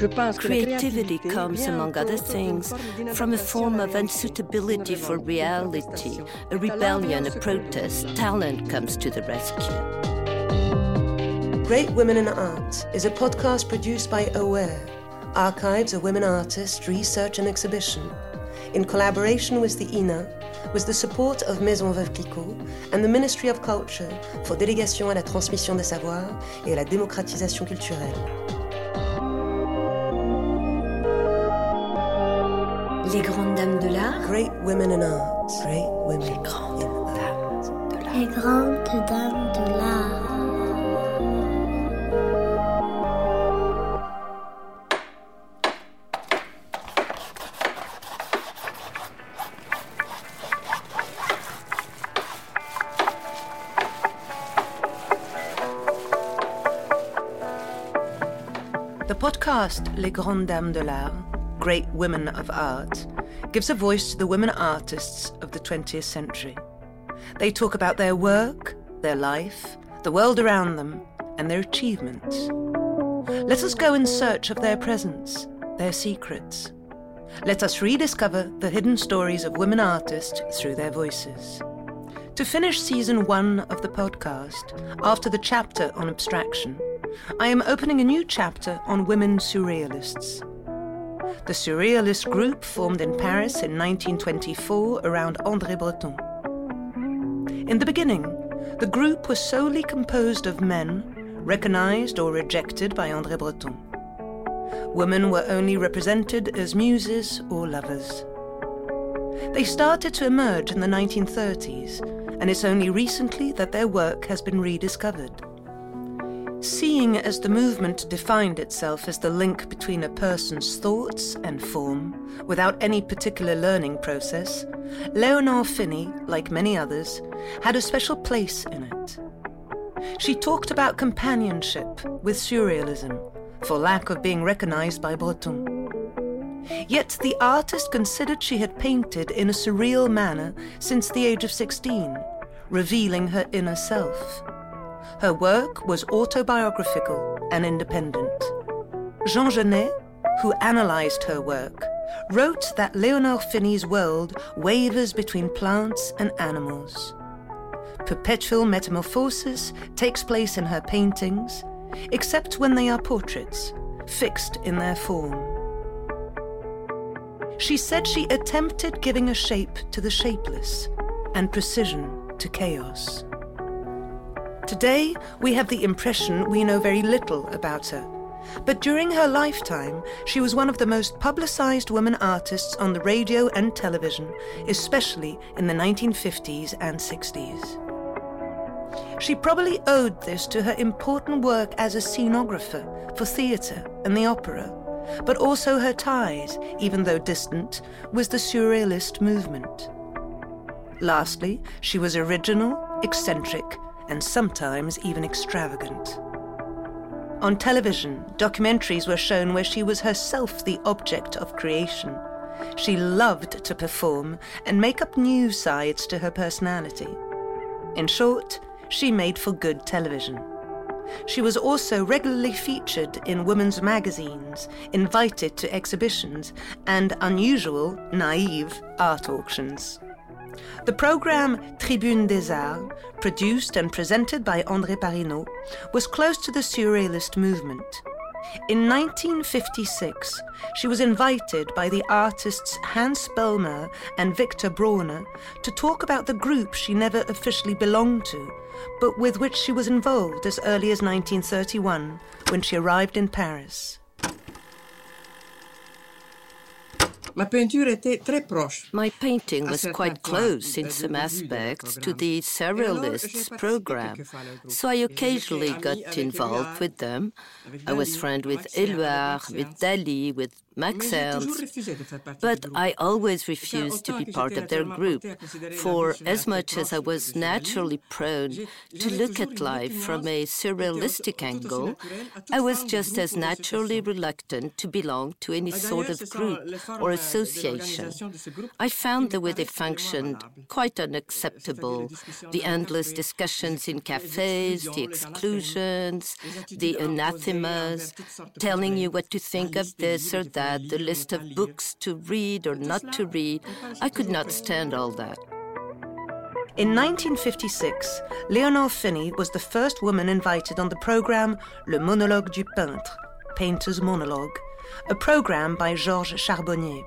Creativity comes, among other things, from a form of unsuitability for reality, a rebellion, a protest. Talent comes to the rescue. Great Women in Art is a podcast produced by Aware, Archives of Women Artists Research and Exhibition, in collaboration with the INA, with the support of Maison Veuve Clicquot and the Ministry of Culture for Délégation à la transmission des savoirs et à la démocratisation culturelle. Les grandes dames de l'art. Great Women in Art. Great Women Les grandes in Art. dames de l'art. Les grandes dames de l'art. The podcast Les Grandes Dames de l'Art, Great Women of Art, gives a voice to the women artists of the 20th century. They talk about their work, their life, the world around them, and their achievements. Let us go in search of their presence, their secrets. Let us rediscover the hidden stories of women artists through their voices. To finish season one of the podcast, after the chapter on abstraction, I am opening a new chapter on women surrealists. The Surrealist group formed in Paris in 1924 around André Breton. In the beginning, the group was solely composed of men, recognized or rejected by André Breton. Women were only represented as muses or lovers. They started to emerge in the 1930s, and it's only recently that their work has been rediscovered. Seeing as the movement defined itself as the link between a person's thoughts and form, without any particular learning process, Leonor Fini, like many others, had a special place in it. She talked about companionship with surrealism, for lack of being recognized by Breton. Yet the artist considered she had painted in a surreal manner since the age of 16, revealing her inner self. Her work was autobiographical and independent. Jean Genet, who analyzed her work, wrote that Leonor Fini's world wavers between plants and animals. Perpetual metamorphosis takes place in her paintings, except when they are portraits, fixed in their form. She said she attempted giving a shape to the shapeless and precision to chaos. Today, we have the impression we know very little about her. But during her lifetime, she was one of the most publicized women artists on the radio and television, especially in the 1950s and 60s. She probably owed this to her important work as a scenographer for theatre and the opera, but also her ties, even though distant, with the Surrealist movement. Lastly, she was original, eccentric, and sometimes even extravagant. On television, documentaries were shown where she was herself the object of creation. She loved to perform and make up new sides to her personality. In short, she made for good television. She was also regularly featured in women's magazines, invited to exhibitions, and unusual, naive art auctions. The program Tribune des Arts, produced and presented by André Parinaud, was close to the Surrealist movement. In 1956, she was invited by the artists Hans Bellmer and Victor Brauner to talk about the group she never officially belonged to, but with which she was involved as early as 1931 when she arrived in Paris. My painting was quite close in some aspects to the Surrealists program, participé quelquefois à leur so I occasionally got involved with them. I was friend with Marx et avec Éluard, with Dali, with Max Ernst, but I always refused to be part of their group, for as much as I was naturally prone to look at life from a surrealistic angle, I was just as naturally reluctant to belong to any sort of group or association. I found the way they functioned quite unacceptable. The endless discussions in cafes, the exclusions, the anathemas, telling you what to think of this or that, the list of books to read or not to read. I could not stand all that. In 1956, Leonor Fini was the first woman invited on the program Le Monologue du Peintre, Painter's Monologue, a program by Georges Charbonnier.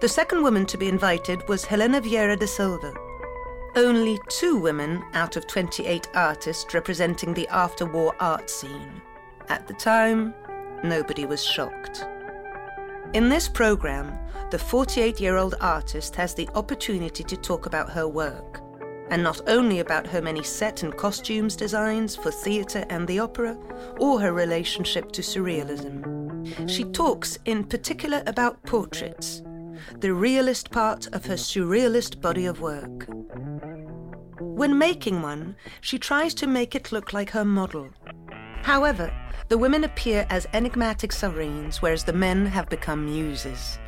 The second woman to be invited was Helena Vieira da Silva. Only two women out of 28 artists representing the after war art scene. At the time, nobody was shocked. In this program, the 48 year old artist has the opportunity to talk about her work, and not only about her many set and costumes designs for theatre and the opera, or her relationship to surrealism. She talks in particular about portraits, the realist part of her surrealist body of work. When making one, she tries to make it look like her model. However, the women appear as enigmatic sovereigns, whereas the men have become muses.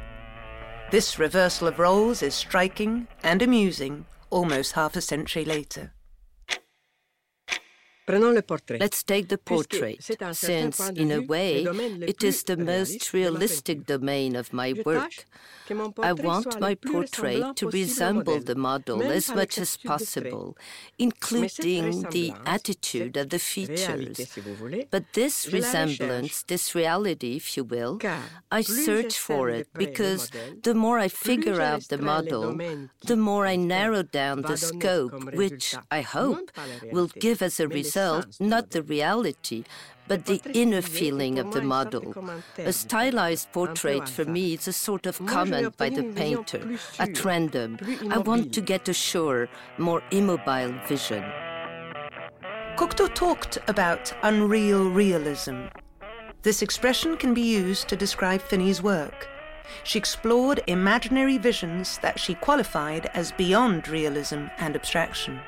This reversal of roles is striking and amusing almost half a century later. Let's take the portrait, since, in a way, it is the most realistic domain of my work. I want my portrait to resemble the model as much as possible, including the attitude of the features. But this resemblance, this reality, if you will, I search for it because the more I figure out the model, the more I narrow down the scope, which I hope will give as a result result, not the reality, but the inner feeling of the model. A stylized portrait for me is a sort of comment by the painter, at random. I want to get a sure, more immobile vision. Cocteau talked about unreal realism. This expression can be used to describe Fini's work. She explored imaginary visions that she qualified as beyond realism and abstraction.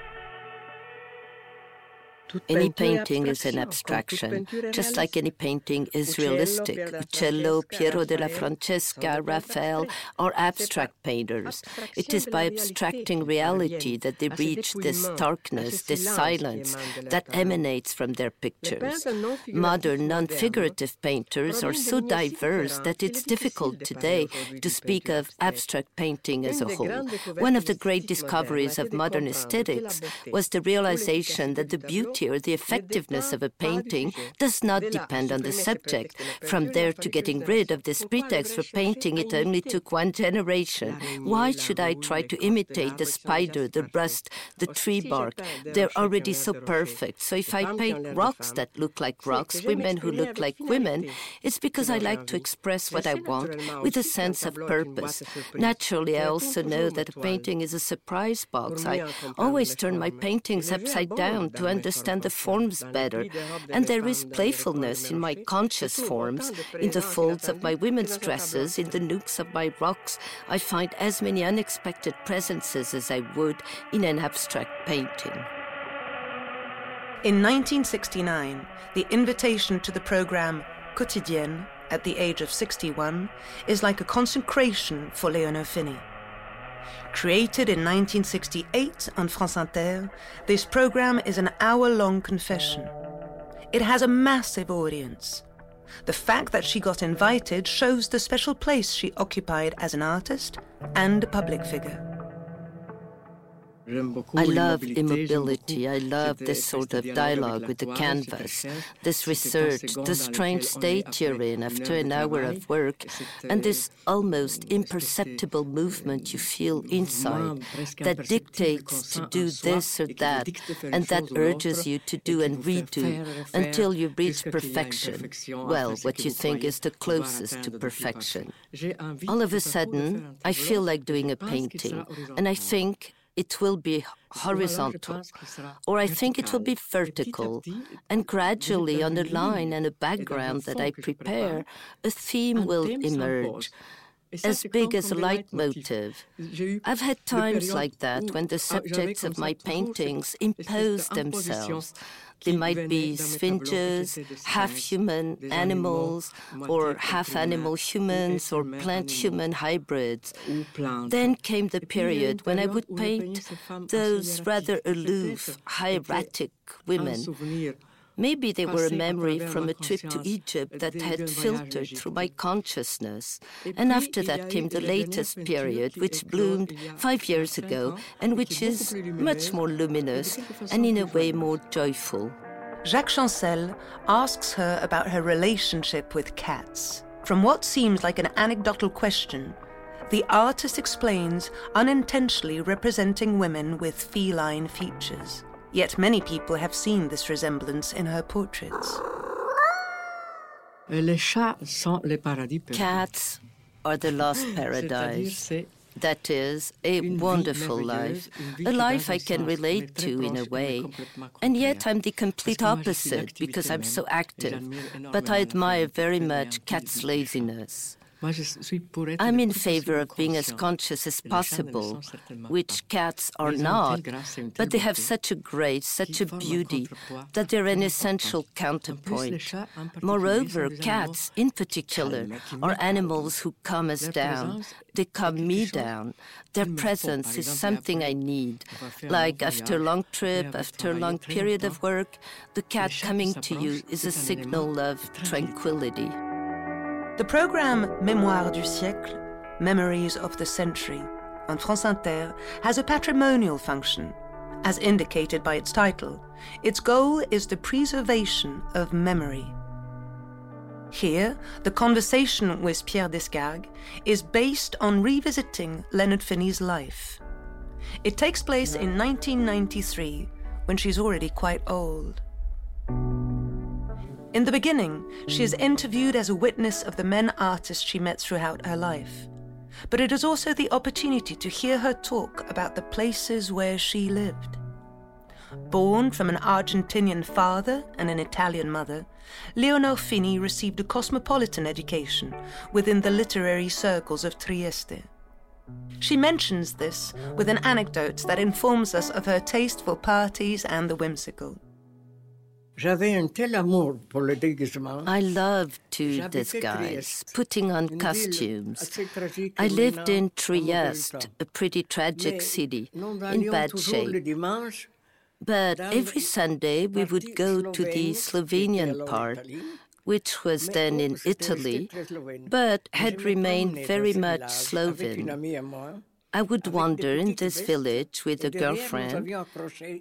Any painting is an abstraction, just like any painting is realistic. Uccello, Piero della Francesca, Raphael are abstract painters. It is by abstracting reality that they reach this darkness, this silence that emanates from their pictures. Modern, non figurative painters are so diverse that it's difficult today to speak of abstract painting as a whole. One of the great discoveries of modern aesthetics was the realization that the beauty the effectiveness of a painting does not depend on the subject. From there to getting rid of this pretext for painting, it only took one generation. Why should I try to imitate the spider, the rust, the tree bark? They're already so perfect. So if I paint rocks that look like rocks, women who look like women, it's because I like to express what I want with a sense of purpose. Naturally, I also know that a painting is a surprise box. I always turn my paintings upside down to understand understand the forms better, and there is playfulness in my conscious forms, in the folds of my women's dresses, in the nooks of my rocks. I find as many unexpected presences as I would in an abstract painting. In 1969, the invitation to the program Quotidienne at the age of 61 is like a consecration for Leonor Fini. Created in 1968 on France Inter, this program is an hour long confession. It has a massive audience. The fact that she got invited shows the special place she occupied as an artist and a public figure. I love immobility. I love this sort of dialogue with the canvas, this research, the strange state you're in after an hour of work, and this almost imperceptible movement you feel inside that dictates to do this or that, and that urges you to do and redo until you reach perfection. Well, what you think is the closest to perfection. All of a sudden, I feel like doing a painting, and I think, it will be horizontal, or I think it will be vertical, and gradually on a line and a background that I prepare, a theme will emerge as big as a leitmotif. I've had times like that when the subjects of my paintings impose themselves. They might be sphinges, half human animals, or half animal humans, or plant human hybrids. Then came the period when I would paint those rather aloof, hieratic women Maybe they were a memory from a trip to Egypt that had filtered through my consciousness. And after that came the latest period, which bloomed five years ago and which is much more luminous and in a way more joyful. Jacques Chancel asks her about her relationship with cats. From what seems like an anecdotal question, the artist explains unintentionally representing women with feline features. Yet many people have seen this resemblance in her portraits. Cats are the lost paradise. That is, a wonderful life, a life I can relate to in a way. And yet I'm the complete opposite because I'm so active. But I admire very much cats' laziness. I'm in favor of being as conscious as possible, which cats are not, but they have such a grace, such a beauty, that they're an essential counterpoint. Moreover, cats, in particular, are animals who calm us down. They calm me down. Their presence is something I need. Like after a long trip, after a long period of work, the cat coming to you is a signal of tranquility. The program Mémoire du siècle, Memories of the Century, on France Inter has a patrimonial function. As indicated by its title, its goal is the preservation of memory. Here, the conversation with Pierre Descargues is based on revisiting Leonor Fini's life. It takes place in 1993, when she's already quite old. In the beginning, she is interviewed as a witness of the men artists she met throughout her life. But it is also the opportunity to hear her talk about the places where she lived. Born from an Argentinian father and an Italian mother, Leonor Fini received a cosmopolitan education within the literary circles of Trieste. She mentions this with an anecdote that informs us of her taste for parties and the whimsical. I loved to disguise, putting on costumes. I lived in Trieste, a pretty tragic city, in bad shape. But every Sunday we would go to the Slovenian part, which was then in Italy, but had remained very much Sloven. I would wander in this village with a girlfriend.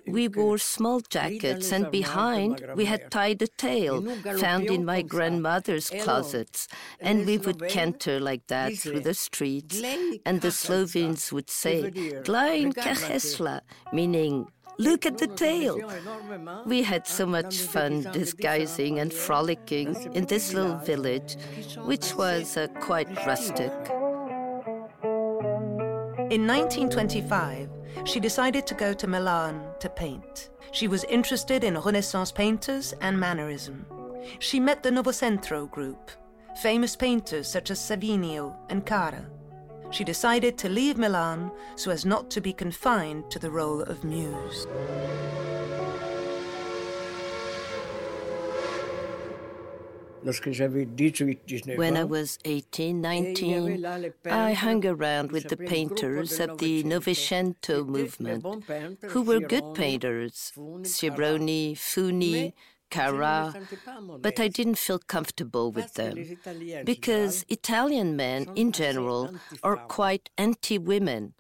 We wore small jackets, and behind we had tied a tail found in my grandmother's closets, and we would canter like that through the streets. And the Slovenes would say, Glain kahesla, meaning Look at the tail. We had so much fun disguising and frolicking in this little village, which was uh, quite rustic. In 1925, she decided to go to Milan to paint. She was interested in Renaissance painters and mannerism. She met the Novecento group, famous painters such as Savinio and Carrà. She decided to leave Milan so as not to be confined to the role of muse. When I was 18, 19, I hung around with the painters of the Novecento. Movement, who were good painters Sironi, Funi, Carrà, but I didn't feel comfortable with them because Italian men in general are quite anti women.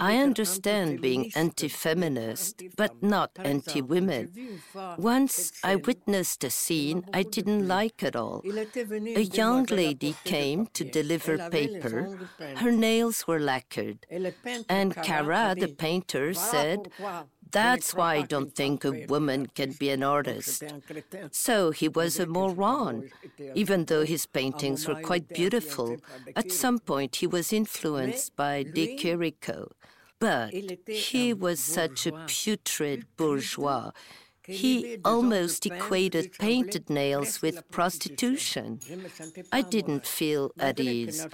I understand being anti feminist, but not anti women. Once I witnessed a scene I didn't like at all. A young lady came to deliver paper. Her nails were lacquered, and Carrà, the painter, said, that's why I don't think a woman can be an artist. So he was a moron. Even though his paintings were quite beautiful, at some point he was influenced by De Chirico. But he was such a putrid bourgeois. He almost equated painted nails with prostitution. I didn't feel at ease.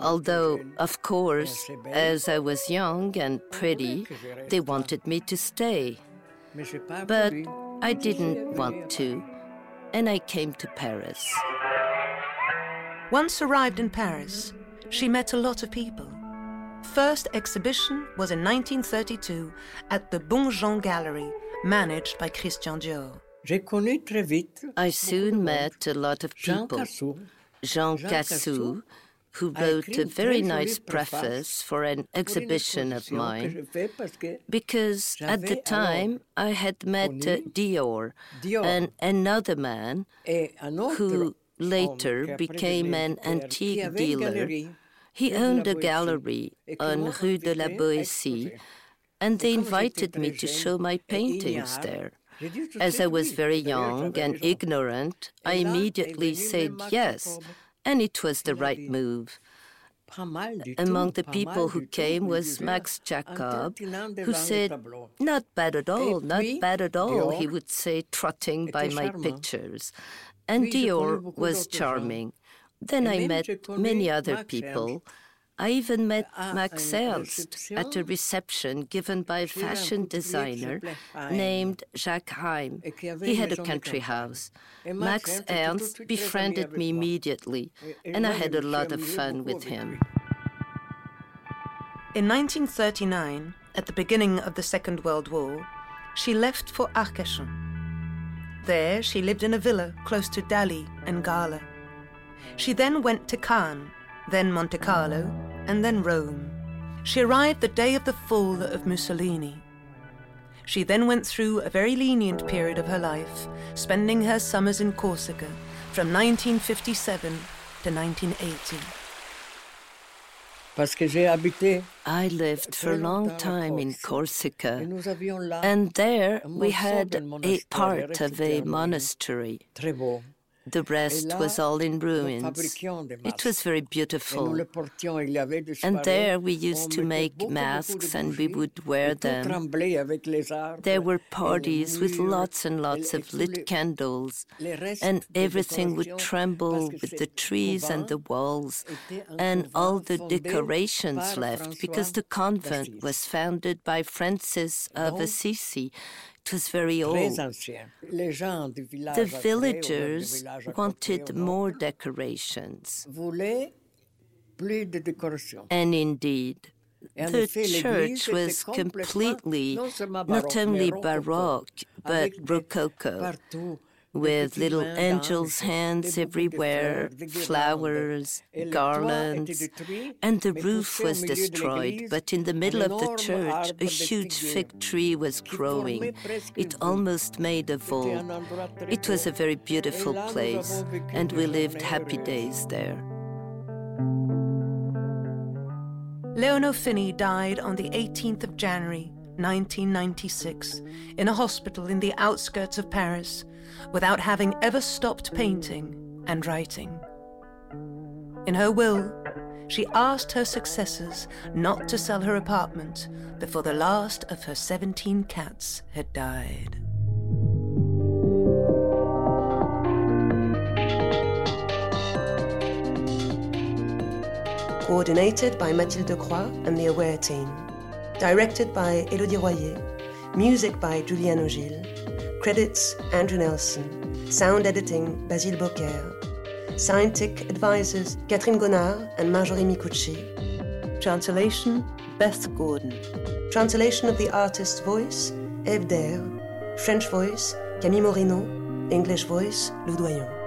Although, of course, as I was young and pretty, they wanted me to stay. But I didn't want to, and I came to Paris. Once arrived in Paris, she met a lot of people. First exhibition was in 1932 at the Bonjean Gallery, managed by Christian Dior. I soon met a lot of people. Jean Cassou, who wrote a very nice preface for an exhibition of mine, because at the time I had met Dior and another man who later became an antique dealer. He owned a gallery on Rue de la Boétie, and they invited me to show my paintings there. As I was very young and ignorant, I immediately said yes, and it was the right move. Among the people who came was Max Jacob, who said, Not bad at all, not bad at all, he would say, trotting by my pictures and Dior was charming. Then I met many other people. I even met Max Ernst at a reception given by a fashion designer named Jacques Heim. He had a country house. Max Ernst befriended me immediately, and I had a lot of fun with him. In 1939, at the beginning of the Second World War, she left for Arcachon. There, she lived in a villa close to Dali and Gala. She then went to Cannes, then Monte Carlo, and then Rome. She arrived the day of the fall of Mussolini. She then went through a very lenient period of her life, spending her summers in Corsica from 1957 to 1980. I lived for a long time in Corsica, and there we had a part of a monastery. The rest was all in ruins. It was very beautiful. And there we used to make masks and we would wear them. There were parties with lots and lots of lit candles, and everything would tremble with the trees and the walls, and all the decorations left because the convent was founded by Francis of Assisi it was very old. The villagers wanted more decorations. And indeed, the church was completely not only Baroque but Rococo with little angels' hands everywhere, flowers, garlands, and the roof was destroyed. But in the middle of the church, a huge fig tree was growing. It almost made a vault. It was a very beautiful place, and we lived happy days there. Leonor Fini died on the 18th of January, 1996, in a hospital in the outskirts of Paris without having ever stopped painting and writing. In her will, she asked her successors not to sell her apartment before the last of her 17 cats had died. Coordinated by Mathilde Croix and the Aware team. Directed by Elodie Royer. Music by Julian Ogil. Credits Andrew Nelson. Sound editing Basile Beaucaire. Scientific advisors Catherine Gonnard and Marjorie Micucci. Translation Beth Gordon. Translation of the artist's voice Eve French voice Camille Morino. English voice Lou Doillon.